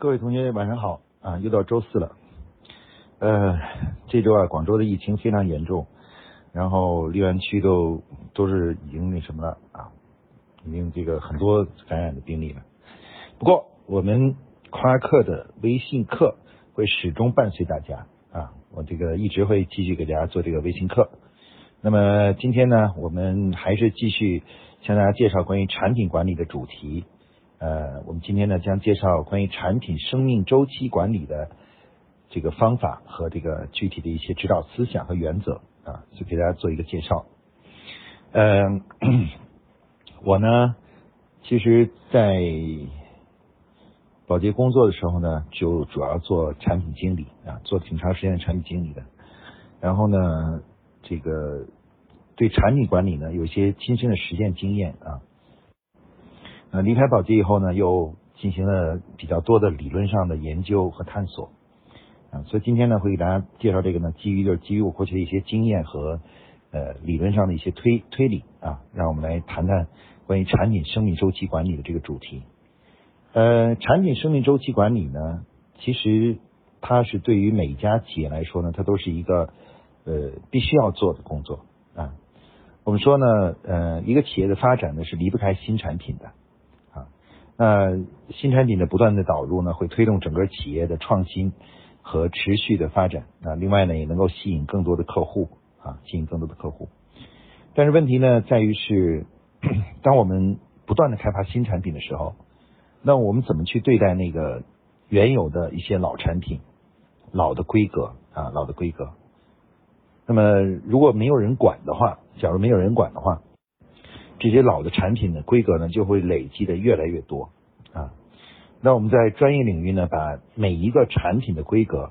各位同学晚上好啊，又到周四了。呃，这周啊，广州的疫情非常严重，然后荔湾区都都是已经那什么了啊，已经这个很多感染的病例了。不过我们夸克的微信课会始终伴随大家啊，我这个一直会继续给大家做这个微信课。那么今天呢，我们还是继续向大家介绍关于产品管理的主题。呃，我们今天呢将介绍关于产品生命周期管理的这个方法和这个具体的一些指导思想和原则啊，就给大家做一个介绍。嗯，我呢，其实，在保洁工作的时候呢，就主要做产品经理啊，做挺长时间的产品经理的。然后呢，这个对产品管理呢，有些亲身的实践经验啊。呃，离开宝洁以后呢，又进行了比较多的理论上的研究和探索啊，所以今天呢，会给大家介绍这个呢，基于就是基于我过去的一些经验和呃理论上的一些推推理啊，让我们来谈谈关于产品生命周期管理的这个主题。呃，产品生命周期管理呢，其实它是对于每一家企业来说呢，它都是一个呃必须要做的工作啊。我们说呢，呃，一个企业的发展呢是离不开新产品的。那新产品的不断的导入呢，会推动整个企业的创新和持续的发展啊。另外呢，也能够吸引更多的客户啊，吸引更多的客户。但是问题呢，在于是，当我们不断的开发新产品的时候，那我们怎么去对待那个原有的一些老产品、老的规格啊、老的规格？那么如果没有人管的话，假如没有人管的话。这些老的产品的规格呢，就会累积的越来越多啊。那我们在专业领域呢，把每一个产品的规格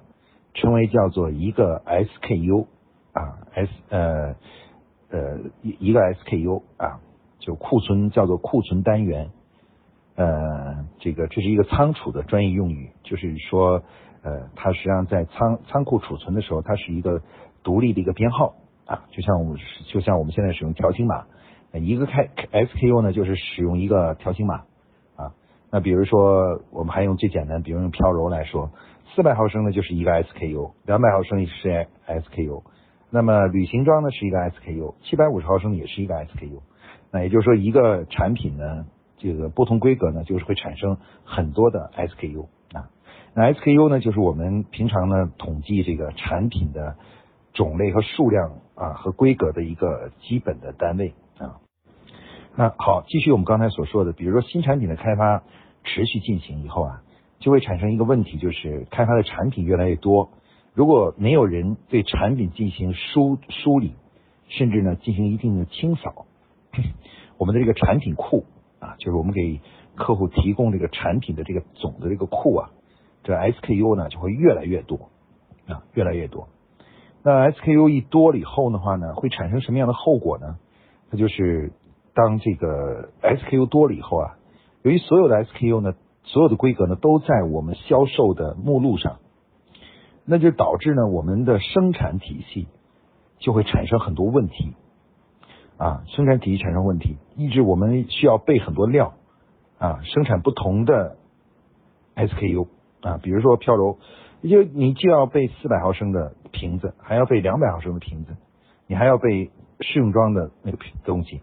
称为叫做一个 SKU 啊，S 呃呃一一个 SKU 啊，就库存叫做库存单元。呃，这个这是一个仓储的专业用语，就是说呃，它实际上在仓仓库储存的时候，它是一个独立的一个编号啊，就像我们就像我们现在使用条形码。一个开 SKU 呢，就是使用一个条形码啊。那比如说，我们还用最简单，比如用飘柔来说，四百毫升呢就是一个 SKU，两百毫升也是 SKU。那么旅行装呢是一个 SKU，七百五十毫升也是一个 SKU。那也就是说，一个产品呢，这个不同规格呢，就是会产生很多的 SKU 啊。那 SKU 呢，就是我们平常呢统计这个产品的种类和数量啊和规格的一个基本的单位。啊，那好，继续我们刚才所说的，比如说新产品的开发持续进行以后啊，就会产生一个问题，就是开发的产品越来越多，如果没有人对产品进行梳梳理，甚至呢进行一定的清扫，我们的这个产品库啊，就是我们给客户提供这个产品的这个总的这个库啊，这 SKU 呢就会越来越多啊，越来越多。那 SKU 一多了以后的话呢，会产生什么样的后果呢？那就是当这个 SKU 多了以后啊，由于所有的 SKU 呢，所有的规格呢都在我们销售的目录上，那就导致呢我们的生产体系就会产生很多问题啊，生产体系产生问题，一直我们需要备很多料啊，生产不同的 SKU 啊，比如说飘柔，就你就要备四百毫升的瓶子，还要备两百毫升的瓶子，你还要备。试用装的那个东西，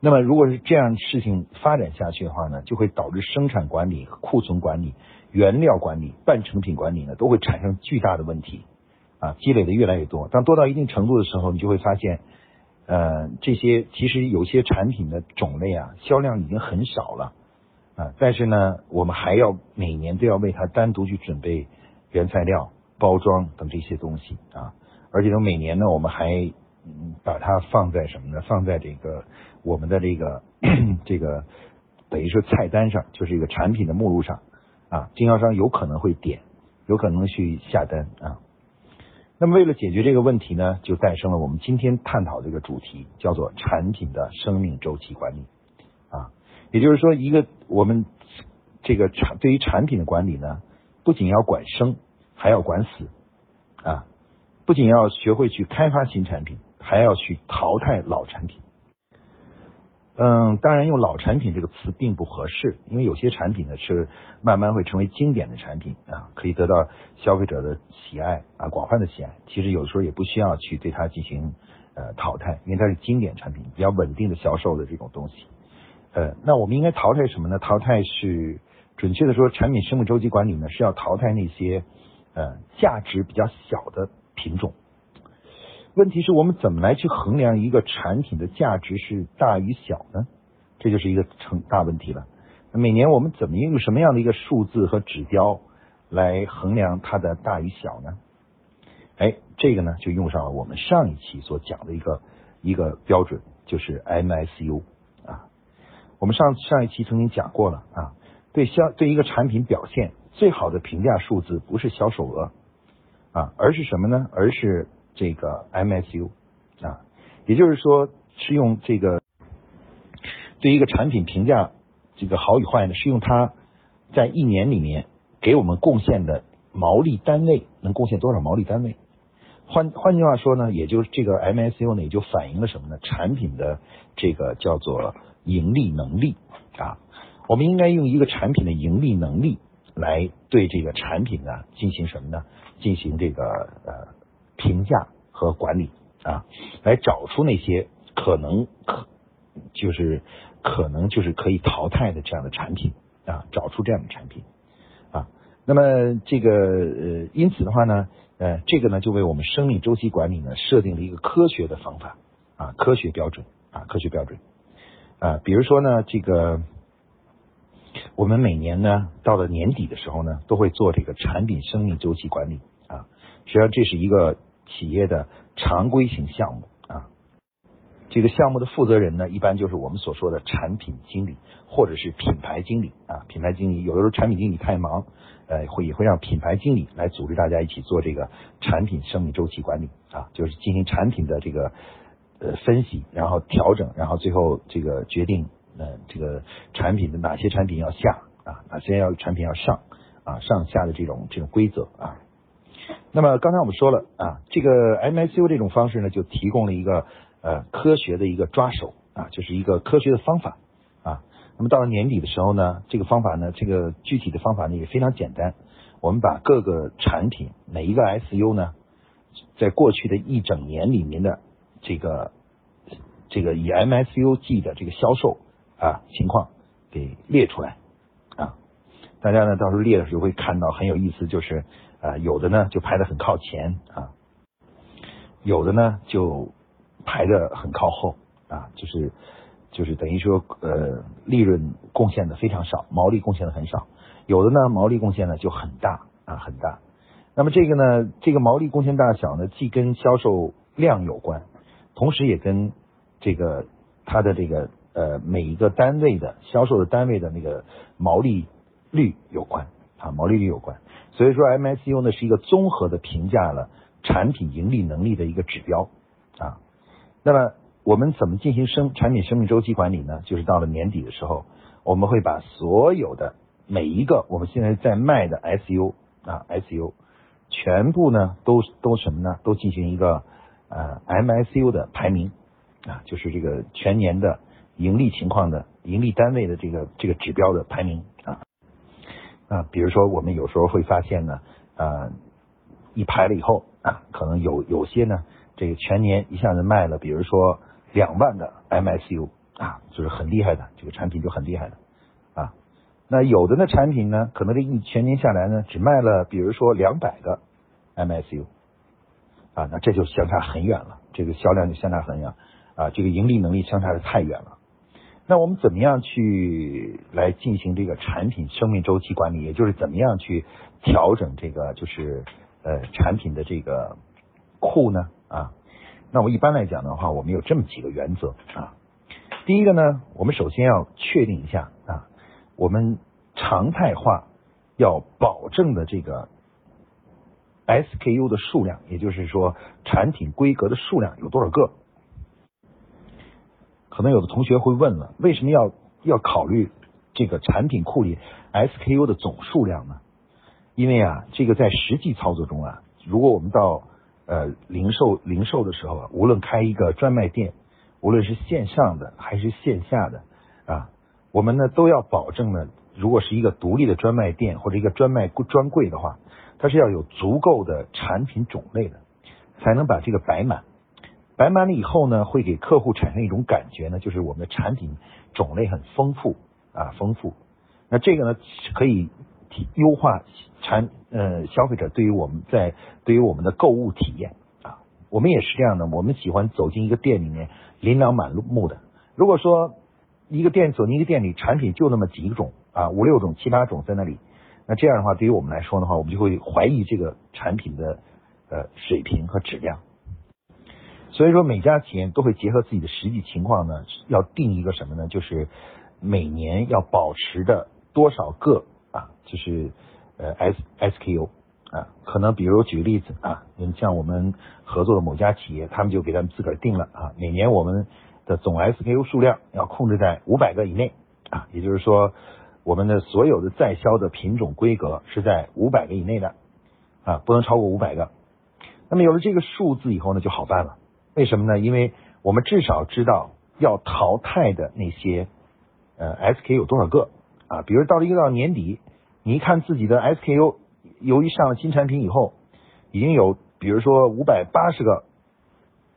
那么如果是这样事情发展下去的话呢，就会导致生产管理、库存管理、原料管理、半成品管理呢，都会产生巨大的问题啊，积累的越来越多。当多到一定程度的时候，你就会发现，呃，这些其实有些产品的种类啊，销量已经很少了。啊，但是呢，我们还要每年都要为它单独去准备原材料、包装等这些东西啊，而且呢，每年呢，我们还把它放在什么呢？放在这个我们的这个 这个等于说菜单上，就是一个产品的目录上啊，经销商有可能会点，有可能去下单啊。那么为了解决这个问题呢，就诞生了我们今天探讨这个主题，叫做产品的生命周期管理啊。也就是说，一个我们这个产对于产品的管理呢，不仅要管生，还要管死啊，不仅要学会去开发新产品。还要去淘汰老产品。嗯，当然用老产品这个词并不合适，因为有些产品呢是慢慢会成为经典的产品啊，可以得到消费者的喜爱啊，广泛的喜爱。其实有的时候也不需要去对它进行呃淘汰，因为它是经典产品，比较稳定的销售的这种东西。呃，那我们应该淘汰什么呢？淘汰是准确的说，产品生命周期管理呢是要淘汰那些呃价值比较小的品种。问题是我们怎么来去衡量一个产品的价值是大与小呢？这就是一个成大问题了。每年我们怎么用什么样的一个数字和指标来衡量它的大与小呢？哎，这个呢就用上了我们上一期所讲的一个一个标准，就是 MSU 啊。我们上上一期曾经讲过了啊，对销对一个产品表现最好的评价数字不是销售额啊，而是什么呢？而是这个 MSU 啊，也就是说是用这个对一个产品评价这个好与坏呢，是用它在一年里面给我们贡献的毛利单位能贡献多少毛利单位。换换句话说呢，也就是这个 MSU 呢，也就反映了什么呢？产品的这个叫做盈利能力啊。我们应该用一个产品的盈利能力来对这个产品呢进行什么呢？进行这个呃。评价和管理啊，来找出那些可能可就是可能就是可以淘汰的这样的产品啊，找出这样的产品啊。那么这个呃，因此的话呢，呃，这个呢就为我们生命周期管理呢设定了一个科学的方法啊，科学标准啊，科学标准啊。比如说呢，这个我们每年呢到了年底的时候呢，都会做这个产品生命周期管理啊。实际上这是一个。企业的常规型项目啊，这个项目的负责人呢，一般就是我们所说的产品经理或者是品牌经理啊。品牌经理有的时候产品经理太忙，呃，会也会让品牌经理来组织大家一起做这个产品生命周期管理啊，就是进行产品的这个呃分析，然后调整，然后最后这个决定呃这个产品的哪些产品要下啊，哪些要产品要上啊，上下的这种这种规则啊。那么刚才我们说了啊，这个 MSU 这种方式呢，就提供了一个呃科学的一个抓手啊，就是一个科学的方法啊。那么到了年底的时候呢，这个方法呢，这个具体的方法呢也非常简单。我们把各个产品每一个 SU 呢，在过去的一整年里面的这个这个以 MSU 计的这个销售啊情况给列出来啊。大家呢到时候列的时候会看到很有意思，就是。啊，有的呢就排的很靠前啊，有的呢就排的很靠后啊，就是就是等于说呃利润贡献的非常少，毛利贡献的很少，有的呢毛利贡献呢就很大啊很大。那么这个呢，这个毛利贡献大小呢，既跟销售量有关，同时也跟这个它的这个呃每一个单位的销售的单位的那个毛利率有关啊，毛利率有关。所以说，MSU 呢是一个综合的评价了产品盈利能力的一个指标啊。那么我们怎么进行生产品生命周期管理呢？就是到了年底的时候，我们会把所有的每一个我们现在在卖的 SU 啊 SU 全部呢都都什么呢？都进行一个呃 MSU 的排名啊，就是这个全年的盈利情况的盈利单位的这个这个指标的排名啊。比如说我们有时候会发现呢，啊，一排了以后啊，可能有有些呢，这个全年一下子卖了，比如说两万的 MSU 啊，就是很厉害的这个产品就很厉害的啊。那有的呢产品呢，可能这一全年下来呢，只卖了比如说两百个 MSU 啊，那这就相差很远了，这个销量就相差很远啊，这个盈利能力相差的太远了。那我们怎么样去来进行这个产品生命周期管理？也就是怎么样去调整这个就是呃产品的这个库呢？啊，那我一般来讲的话，我们有这么几个原则啊。第一个呢，我们首先要确定一下啊，我们常态化要保证的这个 SKU 的数量，也就是说产品规格的数量有多少个？可能有的同学会问了，为什么要要考虑这个产品库里 SKU 的总数量呢？因为啊，这个在实际操作中啊，如果我们到呃零售零售的时候啊，无论开一个专卖店，无论是线上的还是线下的啊，我们呢都要保证呢，如果是一个独立的专卖店或者一个专卖专柜的话，它是要有足够的产品种类的，才能把这个摆满。摆满了以后呢，会给客户产生一种感觉呢，就是我们的产品种类很丰富啊，丰富。那这个呢，可以提优化产呃消费者对于我们在对于我们的购物体验啊。我们也是这样的，我们喜欢走进一个店里面琳琅满目的。如果说一个店走进一个店里，产品就那么几种啊，五六种、七八种在那里，那这样的话，对于我们来说的话，我们就会怀疑这个产品的呃水平和质量。所以说，每家企业都会结合自己的实际情况呢，要定一个什么呢？就是每年要保持的多少个啊，就是呃 S SKU 啊，可能比如举个例子啊，你像我们合作的某家企业，他们就给他们自个儿定了啊，每年我们的总 SKU 数量要控制在五百个以内啊，也就是说，我们的所有的在销的品种规格是在五百个以内的啊，不能超过五百个。那么有了这个数字以后呢，就好办了。为什么呢？因为我们至少知道要淘汰的那些呃 SK 有多少个啊？比如到了一个到年底，你一看自己的 SKU，由于上了新产品以后，已经有比如说五百八十个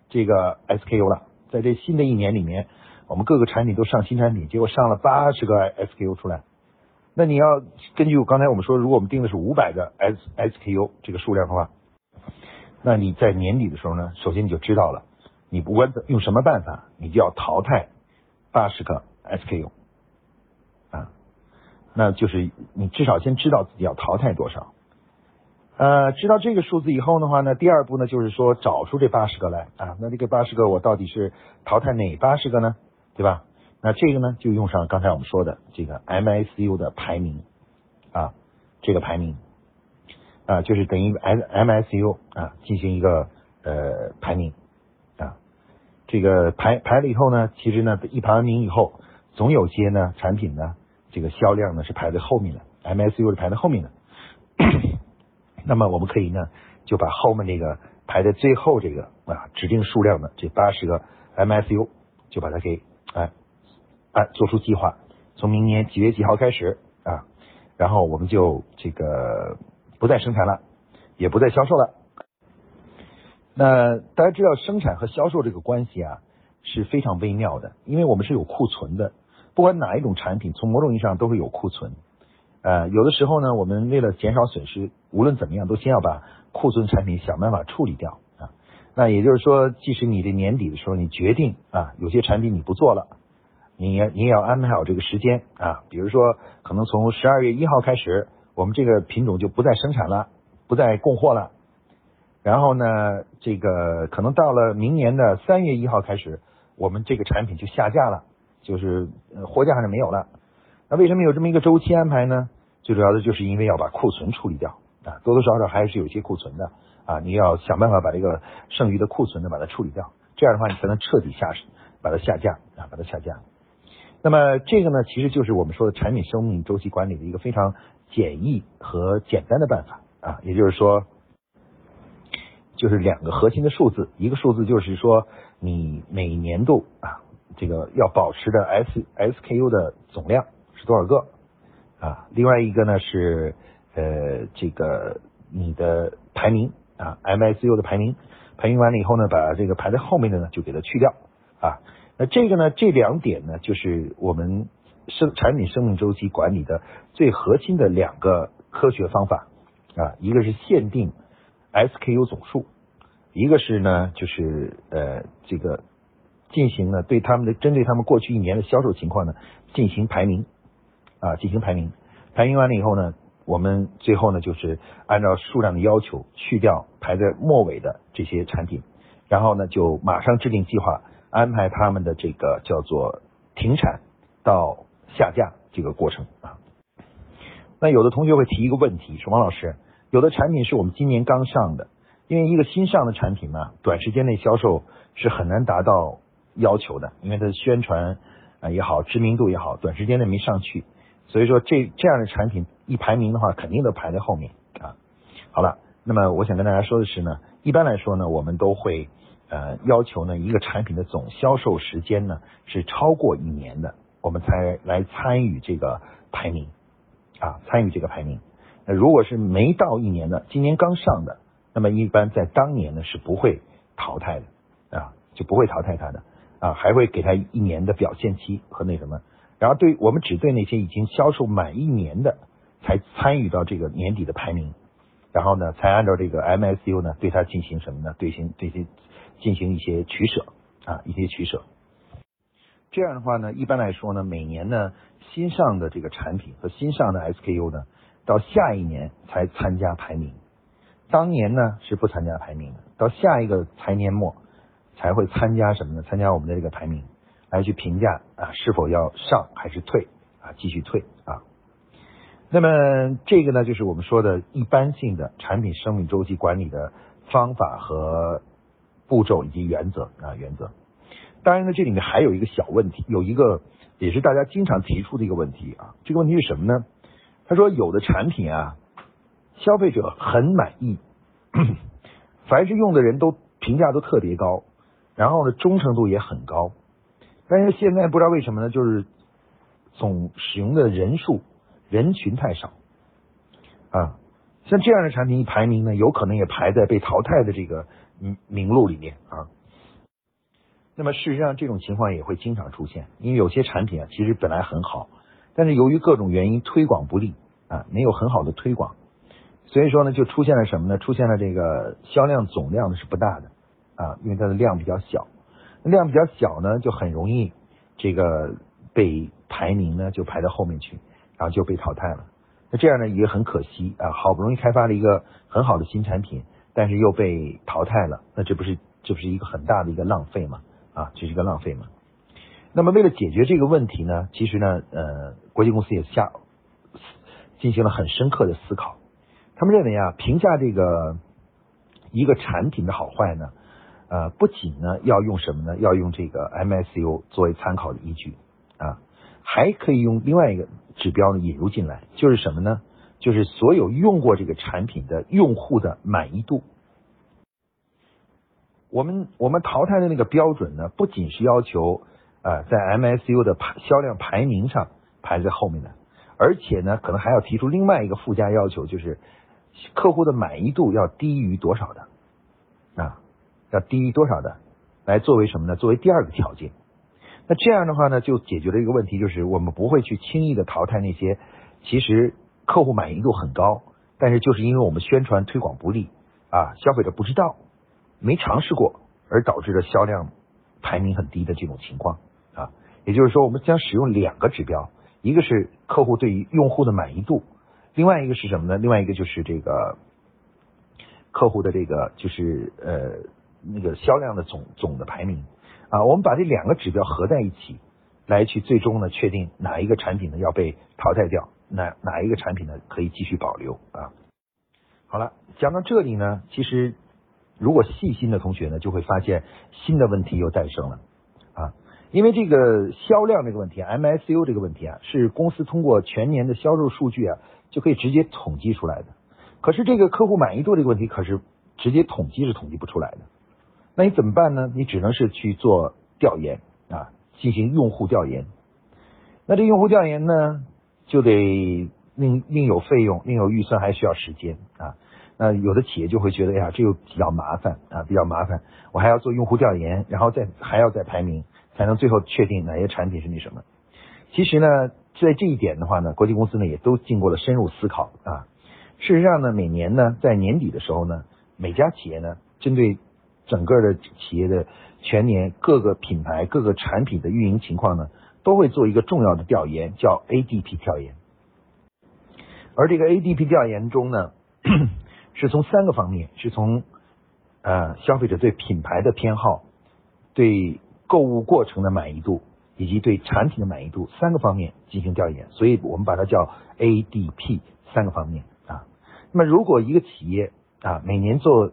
这个 SKU 了，在这新的一年里面，我们各个产品都上新产品，结果上了八十个 SKU 出来，那你要根据刚才我们说，如果我们定的是五百个 S SKU 这个数量的话，那你在年底的时候呢，首先你就知道了。你不管用什么办法，你就要淘汰八十个 SKU 啊，那就是你至少先知道自己要淘汰多少。呃，知道这个数字以后的话呢，第二步呢就是说找出这八十个来啊，那这个八十个我到底是淘汰哪八十个呢？对吧？那这个呢就用上刚才我们说的这个 MSU 的排名啊，这个排名啊就是等于 M MICU 啊进行一个呃排名。这个排排了以后呢，其实呢一排完名以后，总有些呢产品呢这个销量呢是排在后面的，MSU 是排在后面的。那么我们可以呢就把后面那个排在最后这个啊指定数量的这八十个 MSU 就把它给哎按做出计划，从明年几月几号开始啊，然后我们就这个不再生产了，也不再销售了。那大家知道生产和销售这个关系啊是非常微妙的，因为我们是有库存的，不管哪一种产品，从某种意义上都会有库存。呃，有的时候呢，我们为了减少损失，无论怎么样，都先要把库存产品想办法处理掉啊。那也就是说，即使你的年底的时候，你决定啊，有些产品你不做了，你也你也要安排好这个时间啊。比如说，可能从十二月一号开始，我们这个品种就不再生产了，不再供货了。然后呢，这个可能到了明年的三月一号开始，我们这个产品就下架了，就是货架上就没有了。那为什么有这么一个周期安排呢？最主要的就是因为要把库存处理掉啊，多多少少还是有些库存的啊，你要想办法把这个剩余的库存呢把它处理掉，这样的话你才能彻底下把它下架啊，把它下架。那么这个呢，其实就是我们说的产品生命周期管理的一个非常简易和简单的办法啊，也就是说。就是两个核心的数字，一个数字就是说你每年度啊，这个要保持的 S SKU 的总量是多少个啊？另外一个呢是呃这个你的排名啊 M S U 的排名，排名完了以后呢，把这个排在后面的呢就给它去掉啊。那这个呢，这两点呢，就是我们生产品生命周期管理的最核心的两个科学方法啊，一个是限定。SKU 总数，一个是呢，就是呃，这个进行呢，对他们的针对他们过去一年的销售情况呢，进行排名啊，进行排名，排名完了以后呢，我们最后呢，就是按照数量的要求去掉排在末尾的这些产品，然后呢，就马上制定计划，安排他们的这个叫做停产到下架这个过程啊。那有的同学会提一个问题，说王老师。有的产品是我们今年刚上的，因为一个新上的产品嘛，短时间内销售是很难达到要求的，因为它的宣传啊也好，知名度也好，短时间内没上去，所以说这这样的产品一排名的话，肯定都排在后面啊。好了，那么我想跟大家说的是呢，一般来说呢，我们都会呃要求呢一个产品的总销售时间呢是超过一年的，我们才来参与这个排名啊，参与这个排名。如果是没到一年的，今年刚上的，那么一般在当年呢是不会淘汰的啊，就不会淘汰它的啊，还会给他一年的表现期和那什么。然后对我们只对那些已经销售满一年的才参与到这个年底的排名，然后呢才按照这个 MSU 呢对它进行什么呢？对行对些进行一些取舍啊，一些取舍。这样的话呢，一般来说呢，每年呢新上的这个产品和新上的 SKU 呢，到下一年才参加排名，当年呢是不参加排名的，到下一个财年末才会参加什么呢？参加我们的这个排名。来去评价啊，是否要上还是退啊？继续退啊？那么这个呢，就是我们说的一般性的产品生命周期管理的方法和步骤以及原则啊原则。当然呢，这里面还有一个小问题，有一个也是大家经常提出的一个问题啊。这个问题是什么呢？他说有的产品啊，消费者很满意，凡是用的人都评价都特别高，然后呢忠诚度也很高。但是现在不知道为什么呢，就是总使用的人数人群太少啊，像这样的产品一排名呢，有可能也排在被淘汰的这个名名录里面啊。那么事实上这种情况也会经常出现，因为有些产品啊其实本来很好，但是由于各种原因推广不利啊，没有很好的推广，所以说呢就出现了什么呢？出现了这个销量总量呢是不大的啊，因为它的量比较小。量比较小呢，就很容易这个被排名呢就排到后面去，然后就被淘汰了。那这样呢也很可惜啊，好不容易开发了一个很好的新产品，但是又被淘汰了，那这不是这不是一个很大的一个浪费吗？啊，这是一个浪费嘛。那么为了解决这个问题呢，其实呢，呃，国际公司也下进行了很深刻的思考。他们认为啊，评价这个一个产品的好坏呢。呃，不仅呢要用什么呢？要用这个 MSU 作为参考的依据啊，还可以用另外一个指标呢引入进来，就是什么呢？就是所有用过这个产品的用户的满意度。我们我们淘汰的那个标准呢，不仅是要求啊在 MSU 的排销量排名上排在后面的，而且呢，可能还要提出另外一个附加要求，就是客户的满意度要低于多少的啊？要低于多少的，来作为什么呢？作为第二个条件。那这样的话呢，就解决了一个问题，就是我们不会去轻易的淘汰那些其实客户满意度很高，但是就是因为我们宣传推广不力啊，消费者不知道，没尝试过，而导致的销量排名很低的这种情况。也就是说，我们将使用两个指标，一个是客户对于用户的满意度，另外一个是什么呢？另外一个就是这个客户的这个就是呃。那个销量的总总的排名啊，我们把这两个指标合在一起，来去最终呢确定哪一个产品呢要被淘汰掉，哪哪一个产品呢可以继续保留啊。好了，讲到这里呢，其实如果细心的同学呢，就会发现新的问题又诞生了，因为这个销量这个问题，MSU 这个问题啊，是公司通过全年的销售数据啊就可以直接统计出来的，可是这个客户满意度这个问题可是直接统计是统计不出来的。那你怎么办呢？你只能是去做调研啊，进行用户调研。那这用户调研呢，就得另另有费用，另有预算，还需要时间啊。那有的企业就会觉得，哎呀，这又比较麻烦啊，比较麻烦。我还要做用户调研，然后再还要再排名，才能最后确定哪些产品是那什么。其实呢，在这一点的话呢，国际公司呢也都经过了深入思考啊。事实上呢，每年呢，在年底的时候呢，每家企业呢，针对整个的企业的全年各个品牌各个产品的运营情况呢，都会做一个重要的调研，叫 ADP 调研。而这个 ADP 调研中呢，是从三个方面，是从呃消费者对品牌的偏好、对购物过程的满意度以及对产品的满意度三个方面进行调研，所以我们把它叫 ADP 三个方面啊。那么如果一个企业啊每年做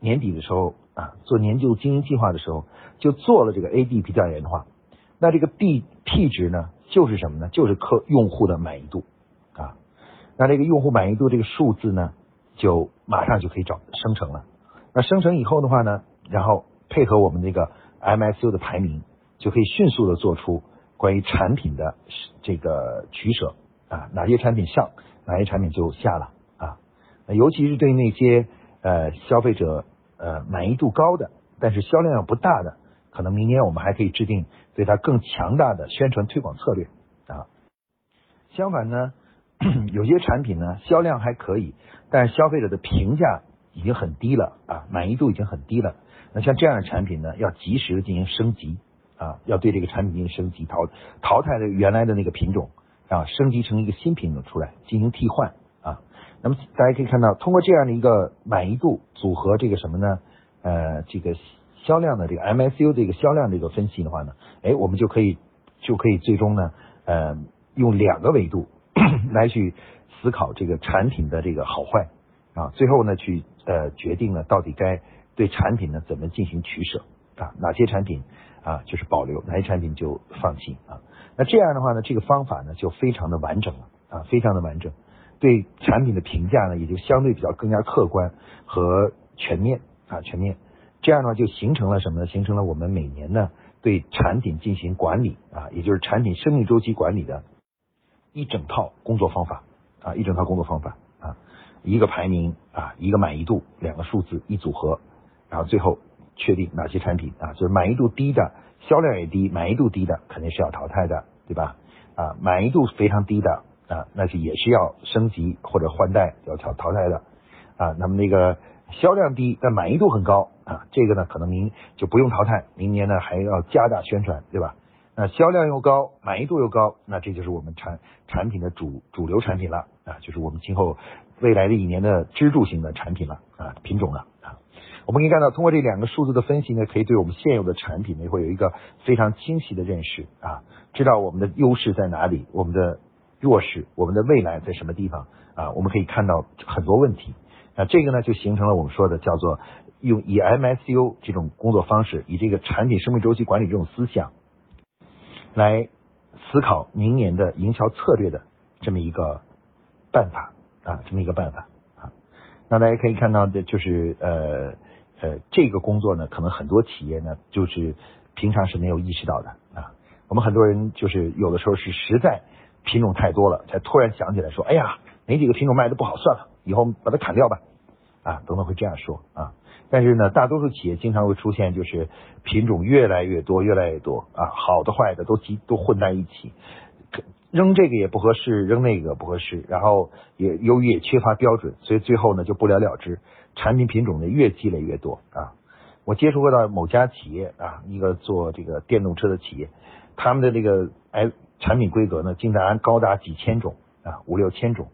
年底的时候，啊，做年度经营计划的时候，就做了这个 ADP 调研的话，那这个 B P 值呢，就是什么呢？就是客用户的满意度啊。那这个用户满意度这个数字呢，就马上就可以找生成了。那生成以后的话呢，然后配合我们这个 MSU 的排名，就可以迅速的做出关于产品的这个取舍啊，哪些产品上，哪些产品就下了啊。尤其是对那些呃消费者呃满意度高的，但是销量不大的，可能明年我们还可以制定对它更强大的宣传推广策略啊。相反呢，有些产品呢销量还可以，但是消费者的评价已经很低了啊，满意度已经很低了。那像这样的产品呢，要及时的进行升级啊，要对这个产品进行升级，淘淘汰的原来的那个品种啊，升级成一个新品种出来进行替换啊。那么大家可以看到，通过这样的一个满意度组合这个什么呢？呃，这个销量的这个 MSU 这个销量这个分析的话呢，哎，我们就可以就可以最终呢，呃，用两个维度 来去思考这个产品的这个好坏啊，最后呢去呃决定了到底该。对产品呢怎么进行取舍啊？哪些产品啊就是保留，哪些产品就放弃啊？那这样的话呢，这个方法呢就非常的完整了啊，非常的完整。对产品的评价呢也就相对比较更加客观和全面啊全面。这样的话就形成了什么呢？形成了我们每年呢对产品进行管理啊，也就是产品生命周期管理的一整套工作方法啊，一整套工作方法啊，一个排名啊，一个满意度，两个数字一组合。然后最后确定哪些产品啊，就是满意度低的，销量也低，满意度低的肯定是要淘汰的，对吧？啊，满意度非常低的啊，那是也是要升级或者换代要淘淘汰的啊。那么那个销量低但满意度很高啊，这个呢可能明就不用淘汰，明年呢还要加大宣传，对吧？那销量又高，满意度又高，那这就是我们产产品的主主流产品了啊，就是我们今后未来的一年的支柱型的产品了啊，品种了。我们可以看到，通过这两个数字的分析呢，可以对我们现有的产品呢，会有一个非常清晰的认识啊，知道我们的优势在哪里，我们的弱势，我们的未来在什么地方啊？我们可以看到很多问题啊，这个呢就形成了我们说的叫做用以 MSU 这种工作方式，以这个产品生命周期管理这种思想来思考明年的营销策略的这么一个办法啊，这么一个办法啊。那大家可以看到的就是呃。呃，这个工作呢，可能很多企业呢，就是平常是没有意识到的啊。我们很多人就是有的时候是实在品种太多了，才突然想起来说，哎呀，哪几个品种卖的不好，算了，以后把它砍掉吧，啊，等等会这样说啊。但是呢，大多数企业经常会出现，就是品种越来越多，越来越多啊，好的坏的都集都混在一起。扔这个也不合适，扔那个不合适，然后也由于也缺乏标准，所以最后呢就不了了之，产品品种呢越积累越多啊。我接触过到某家企业啊，一个做这个电动车的企业，他们的这个哎产品规格呢，竟然高达几千种啊，五六千种，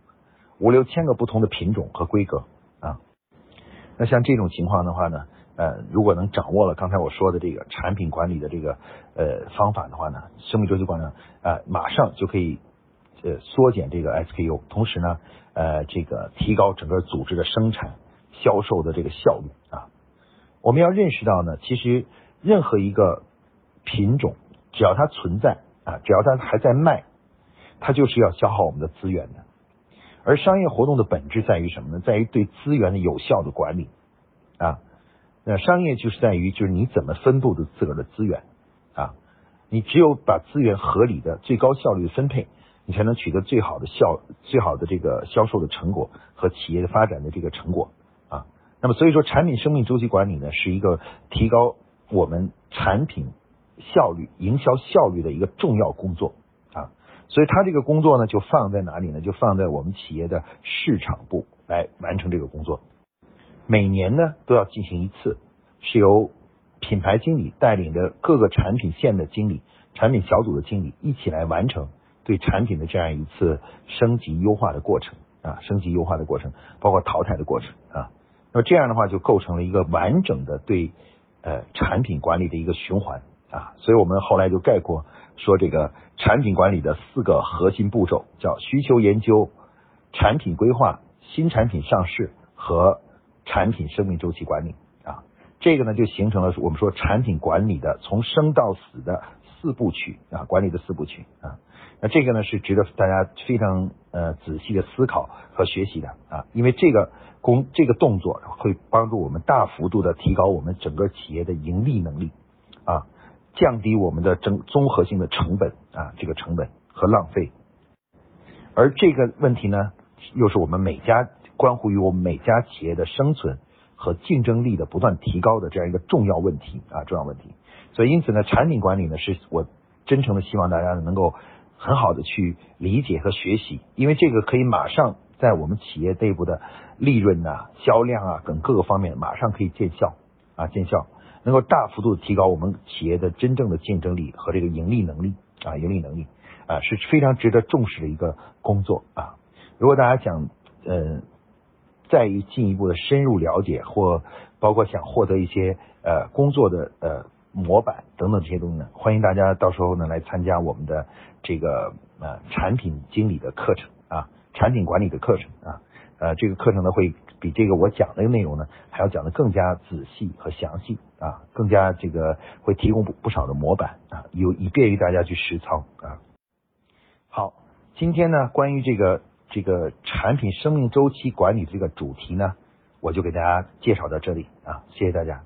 五六千个不同的品种和规格啊。那像这种情况的话呢？呃，如果能掌握了刚才我说的这个产品管理的这个呃方法的话呢，生命周期管理啊，马上就可以呃缩减这个 SKU，同时呢呃这个提高整个组织的生产销售的这个效率啊。我们要认识到呢，其实任何一个品种，只要它存在啊，只要它还在卖，它就是要消耗我们的资源的。而商业活动的本质在于什么呢？在于对资源的有效的管理啊。那商业就是在于，就是你怎么分布的自个儿的资源啊？你只有把资源合理的、最高效率的分配，你才能取得最好的效、最好的这个销售的成果和企业的发展的这个成果。那么，所以说，产品生命周期管理呢，是一个提高我们产品效率、营销效率的一个重要工作啊。所以，它这个工作呢，就放在哪里呢？就放在我们企业的市场部来完成这个工作。每年呢都要进行一次，是由品牌经理带领着各个产品线的经理、产品小组的经理一起来完成对产品的这样一次升级优化的过程啊，升级优化的过程，包括淘汰的过程啊。那这样的话就构成了一个完整的对呃产品管理的一个循环啊。所以我们后来就概括说，这个产品管理的四个核心步骤叫需求研究、产品规划、新产品上市和。产品生命周期管理啊，这个呢就形成了我们说产品管理的从生到死的四部曲啊，管理的四部曲啊。那这个呢是值得大家非常呃仔细的思考和学习的啊，因为这个工这个动作会帮助我们大幅度的提高我们整个企业的盈利能力啊，降低我们的整综合性的成本啊，这个成本和浪费。而这个问题呢，又是我们每家关乎于我们每家企业的生存和竞争力的不断提高的这样一个重要问题啊，重要问题。所以因此呢，产品管理呢，是我真诚的希望大家能够。很好的去理解和学习，因为这个可以马上在我们企业内部的利润呐、销量啊等各个方面马上可以见效啊，见效，能够大幅度提高我们企业的真正的竞争力和这个盈利能力啊，盈利能力啊是非常值得重视的一个工作啊。如果大家想呃再进一步的深入了解，或包括想获得一些呃工作的呃。模板等等这些东西呢，欢迎大家到时候呢来参加我们的这个呃产品经理的课程啊，产品管理的课程啊，呃这个课程呢会比这个我讲的内容呢还要讲的更加仔细和详细啊，更加这个会提供不不少的模板啊，有以便于大家去实操啊。好，今天呢关于这个这个产品生命周期管理这个主题呢，我就给大家介绍到这里啊，谢谢大家。